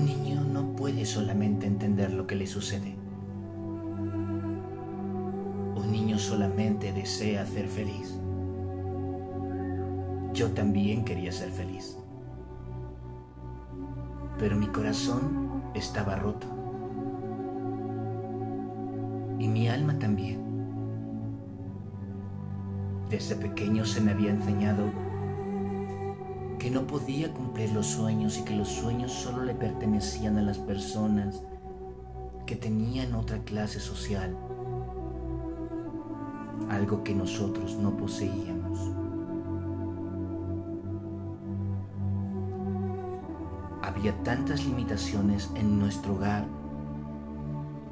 Un niño no puede solamente entender lo que le sucede. Un niño solamente desea ser feliz. Yo también quería ser feliz. Pero mi corazón estaba roto. Y mi alma también. Desde pequeño se me había enseñado que no podía cumplir los sueños y que los sueños solo le pertenecían a las personas que tenían otra clase social, algo que nosotros no poseíamos. Había tantas limitaciones en nuestro hogar,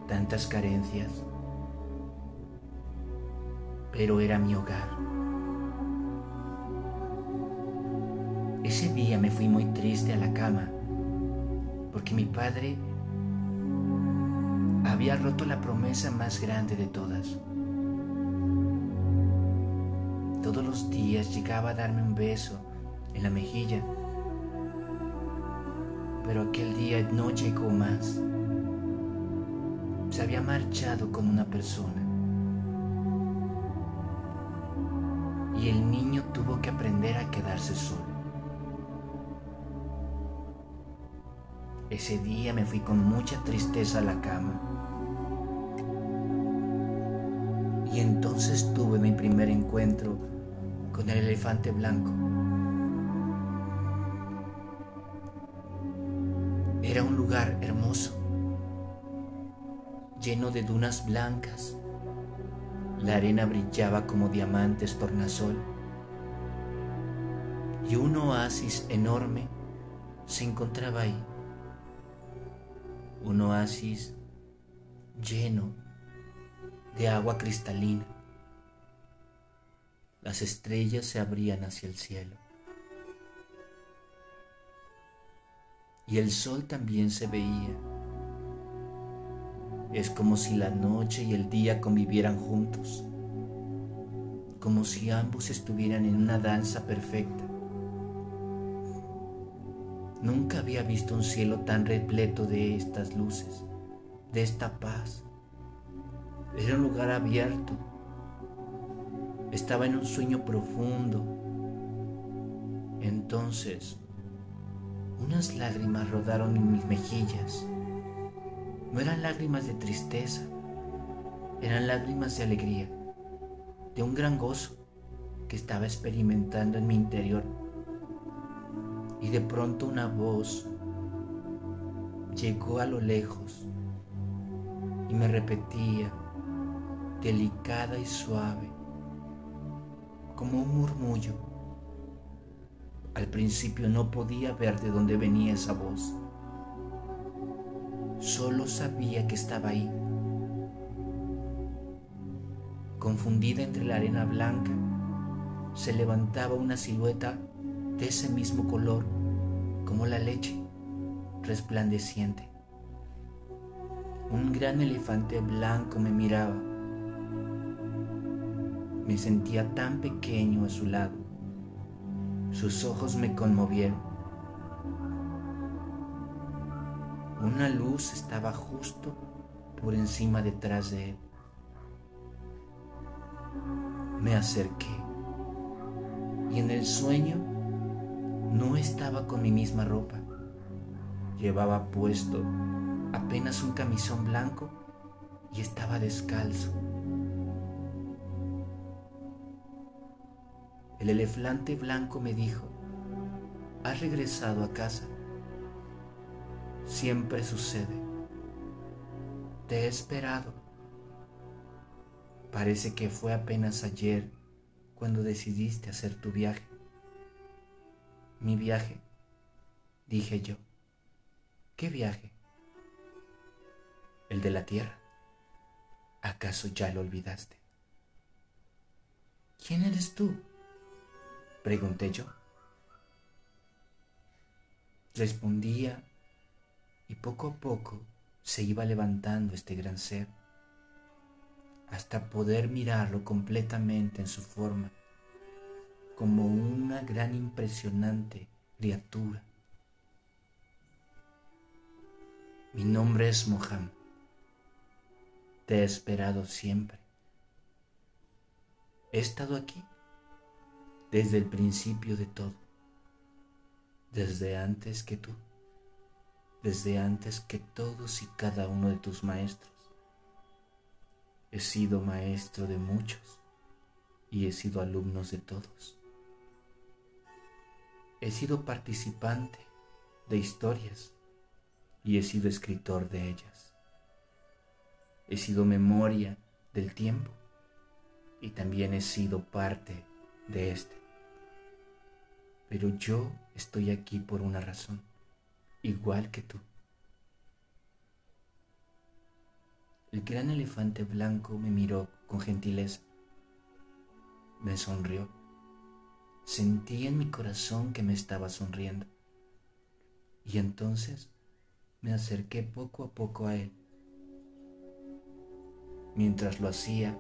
tantas carencias, pero era mi hogar. Ese día me fui muy triste a la cama porque mi padre había roto la promesa más grande de todas. Todos los días llegaba a darme un beso en la mejilla, pero aquel día no llegó más. Se había marchado con una persona. Y el niño tuvo que aprender a quedarse solo. Ese día me fui con mucha tristeza a la cama. Y entonces tuve mi primer encuentro con el elefante blanco. Era un lugar hermoso, lleno de dunas blancas. La arena brillaba como diamantes tornasol. Y un oasis enorme se encontraba ahí un oasis lleno de agua cristalina. Las estrellas se abrían hacia el cielo. Y el sol también se veía. Es como si la noche y el día convivieran juntos, como si ambos estuvieran en una danza perfecta. Nunca había visto un cielo tan repleto de estas luces, de esta paz. Era un lugar abierto. Estaba en un sueño profundo. Entonces, unas lágrimas rodaron en mis mejillas. No eran lágrimas de tristeza, eran lágrimas de alegría, de un gran gozo que estaba experimentando en mi interior y de pronto una voz llegó a lo lejos y me repetía, delicada y suave, como un murmullo. Al principio no podía ver de dónde venía esa voz. Solo sabía que estaba ahí. Confundida entre la arena blanca, se levantaba una silueta de ese mismo color como la leche resplandeciente. Un gran elefante blanco me miraba. Me sentía tan pequeño a su lado. Sus ojos me conmovieron. Una luz estaba justo por encima detrás de él. Me acerqué y en el sueño no estaba con mi misma ropa. Llevaba puesto apenas un camisón blanco y estaba descalzo. El elefante blanco me dijo, has regresado a casa. Siempre sucede. Te he esperado. Parece que fue apenas ayer cuando decidiste hacer tu viaje. Mi viaje, dije yo. ¿Qué viaje? El de la tierra. ¿Acaso ya lo olvidaste? ¿Quién eres tú? Pregunté yo. Respondía y poco a poco se iba levantando este gran ser hasta poder mirarlo completamente en su forma como una gran impresionante criatura. Mi nombre es Mohammed. Te he esperado siempre. He estado aquí desde el principio de todo, desde antes que tú, desde antes que todos y cada uno de tus maestros. He sido maestro de muchos y he sido alumnos de todos. He sido participante de historias y he sido escritor de ellas. He sido memoria del tiempo y también he sido parte de este. Pero yo estoy aquí por una razón, igual que tú. El gran elefante blanco me miró con gentileza. Me sonrió. Sentí en mi corazón que me estaba sonriendo. Y entonces me acerqué poco a poco a él. Mientras lo hacía,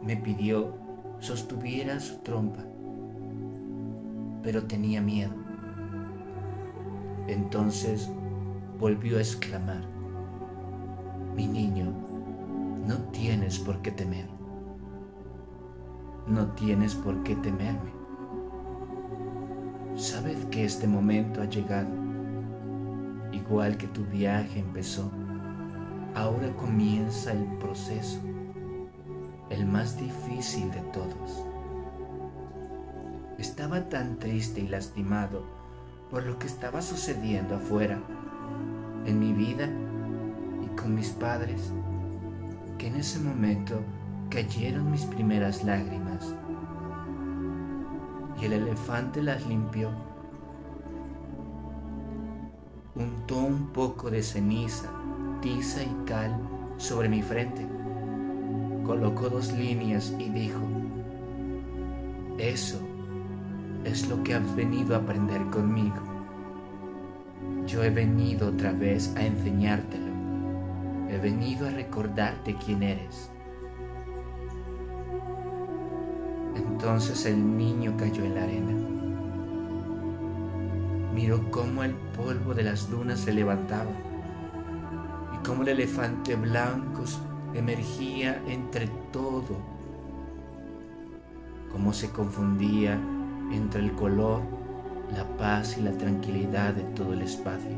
me pidió sostuviera su trompa, pero tenía miedo. Entonces volvió a exclamar, mi niño, no tienes por qué temer. No tienes por qué temerme. Sabes que este momento ha llegado. Igual que tu viaje empezó, ahora comienza el proceso, el más difícil de todos. Estaba tan triste y lastimado por lo que estaba sucediendo afuera en mi vida y con mis padres, que en ese momento cayeron mis primeras lágrimas y el elefante las limpió. Untó un poco de ceniza, tiza y cal sobre mi frente. Colocó dos líneas y dijo, eso es lo que has venido a aprender conmigo. Yo he venido otra vez a enseñártelo. He venido a recordarte quién eres. Entonces el niño cayó en la arena. Miró cómo el polvo de las dunas se levantaba y cómo el elefante blanco emergía entre todo, cómo se confundía entre el color la paz y la tranquilidad de todo el espacio.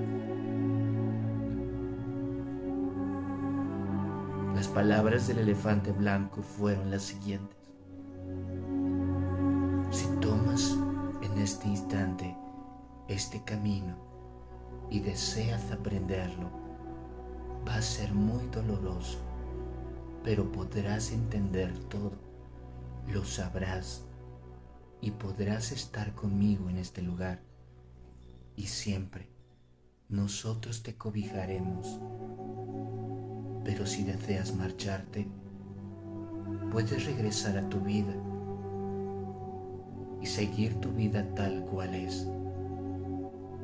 Las palabras del elefante blanco fueron las siguientes. Este instante este camino y deseas aprenderlo, va a ser muy doloroso, pero podrás entender todo, lo sabrás y podrás estar conmigo en este lugar. Y siempre nosotros te cobijaremos. Pero si deseas marcharte, puedes regresar a tu vida y seguir tu vida tal cual es.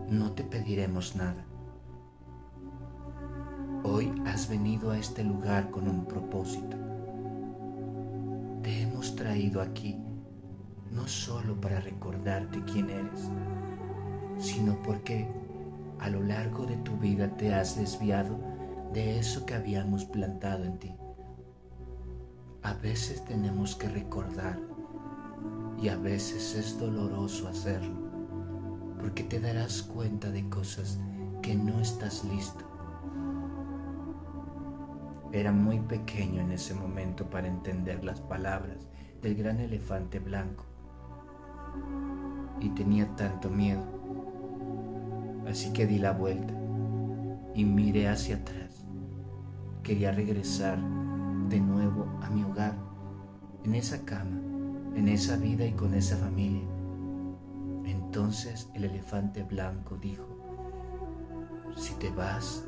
No te pediremos nada. Hoy has venido a este lugar con un propósito. Te hemos traído aquí no solo para recordarte quién eres, sino porque a lo largo de tu vida te has desviado de eso que habíamos plantado en ti. A veces tenemos que recordar y a veces es doloroso hacerlo, porque te darás cuenta de cosas que no estás listo. Era muy pequeño en ese momento para entender las palabras del gran elefante blanco y tenía tanto miedo. Así que di la vuelta y miré hacia atrás. Quería regresar de nuevo a mi hogar, en esa cama, en esa vida y con esa familia. Entonces el elefante blanco dijo, si te vas,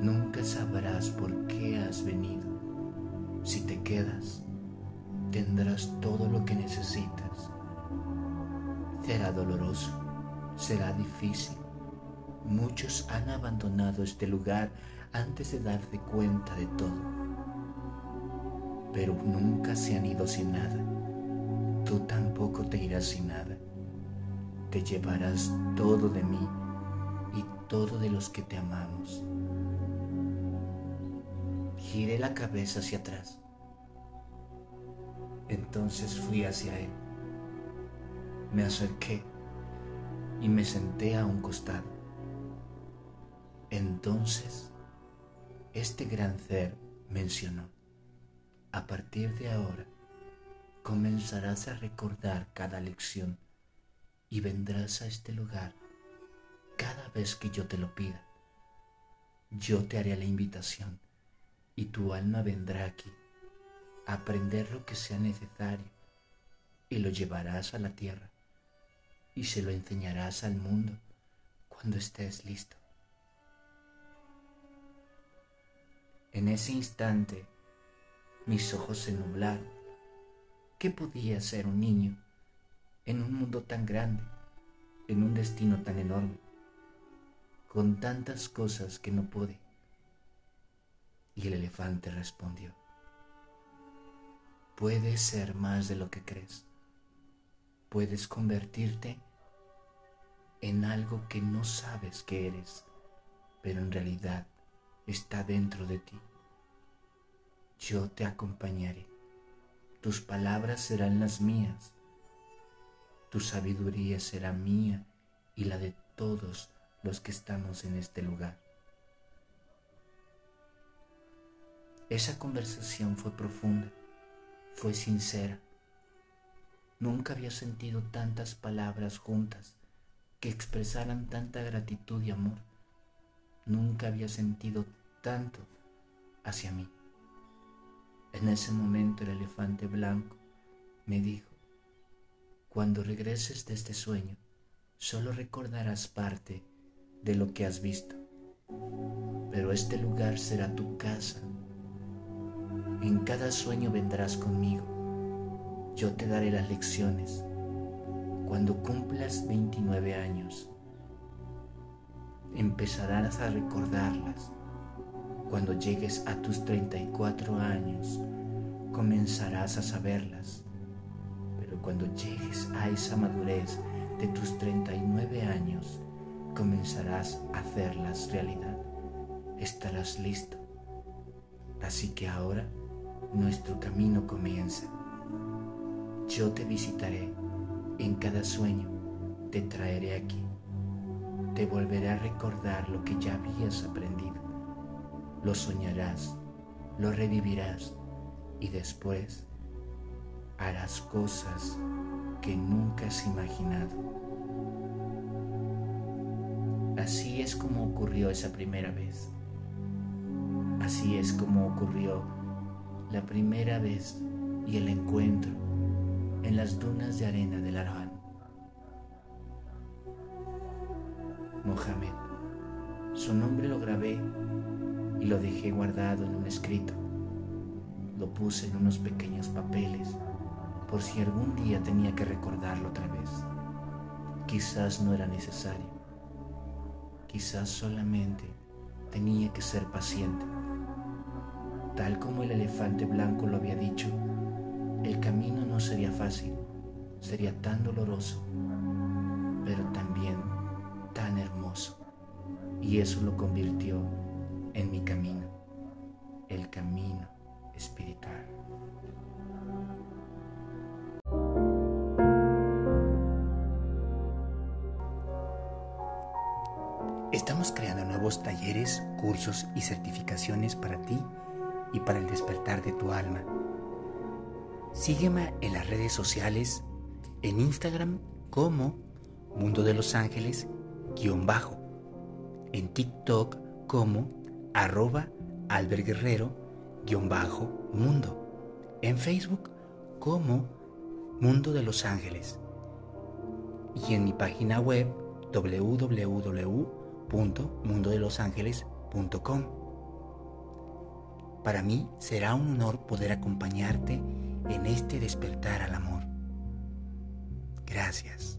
nunca sabrás por qué has venido. Si te quedas, tendrás todo lo que necesitas. Será doloroso, será difícil. Muchos han abandonado este lugar antes de darse cuenta de todo, pero nunca se han ido sin nada. Tú tampoco te irás sin nada. Te llevarás todo de mí todo de los que te amamos. Giré la cabeza hacia atrás. Entonces fui hacia él. Me acerqué y me senté a un costado. Entonces, este gran ser mencionó, a partir de ahora, comenzarás a recordar cada lección y vendrás a este lugar cada vez que yo te lo pida. Yo te haré la invitación y tu alma vendrá aquí a aprender lo que sea necesario y lo llevarás a la tierra y se lo enseñarás al mundo cuando estés listo. En ese instante mis ojos se nublaron. ¿Qué podía ser un niño en un mundo tan grande, en un destino tan enorme, con tantas cosas que no pude? Y el elefante respondió, puedes ser más de lo que crees. Puedes convertirte en algo que no sabes que eres, pero en realidad está dentro de ti. Yo te acompañaré. Tus palabras serán las mías. Tu sabiduría será mía y la de todos los que estamos en este lugar. Esa conversación fue profunda, fue sincera. Nunca había sentido tantas palabras juntas que expresaran tanta gratitud y amor. Nunca había sentido tanto hacia mí. En ese momento el elefante blanco me dijo, cuando regreses de este sueño, solo recordarás parte de lo que has visto, pero este lugar será tu casa. En cada sueño vendrás conmigo, yo te daré las lecciones. Cuando cumplas 29 años, empezarás a recordarlas cuando llegues a tus 34 años, comenzarás a saberlas. Pero cuando llegues a esa madurez de tus 39 años, comenzarás a hacerlas realidad. Estarás listo. Así que ahora nuestro camino comienza. Yo te visitaré en cada sueño, te traeré aquí, te volveré a recordar lo que ya habías aprendido lo soñarás, lo revivirás y después harás cosas que nunca has imaginado. Así es como ocurrió esa primera vez. Así es como ocurrió la primera vez y el encuentro en las dunas de arena del Arhan. Mohamed. Su nombre lo grabé y lo dejé guardado en un escrito. Lo puse en unos pequeños papeles por si algún día tenía que recordarlo otra vez. Quizás no era necesario. Quizás solamente tenía que ser paciente. Tal como el elefante blanco lo había dicho, el camino no sería fácil, sería tan doloroso, pero también tan hermoso. Y eso lo convirtió en mi camino, el camino espiritual. Estamos creando nuevos talleres, cursos y certificaciones para ti y para el despertar de tu alma. Sígueme en las redes sociales, en Instagram como Mundo de los Ángeles, guion bajo, en TikTok como arroba alberguerrero-mundo, en Facebook como Mundo de los Ángeles y en mi página web www.mundodelosangeles.com. Para mí será un honor poder acompañarte en este despertar al amor. Gracias.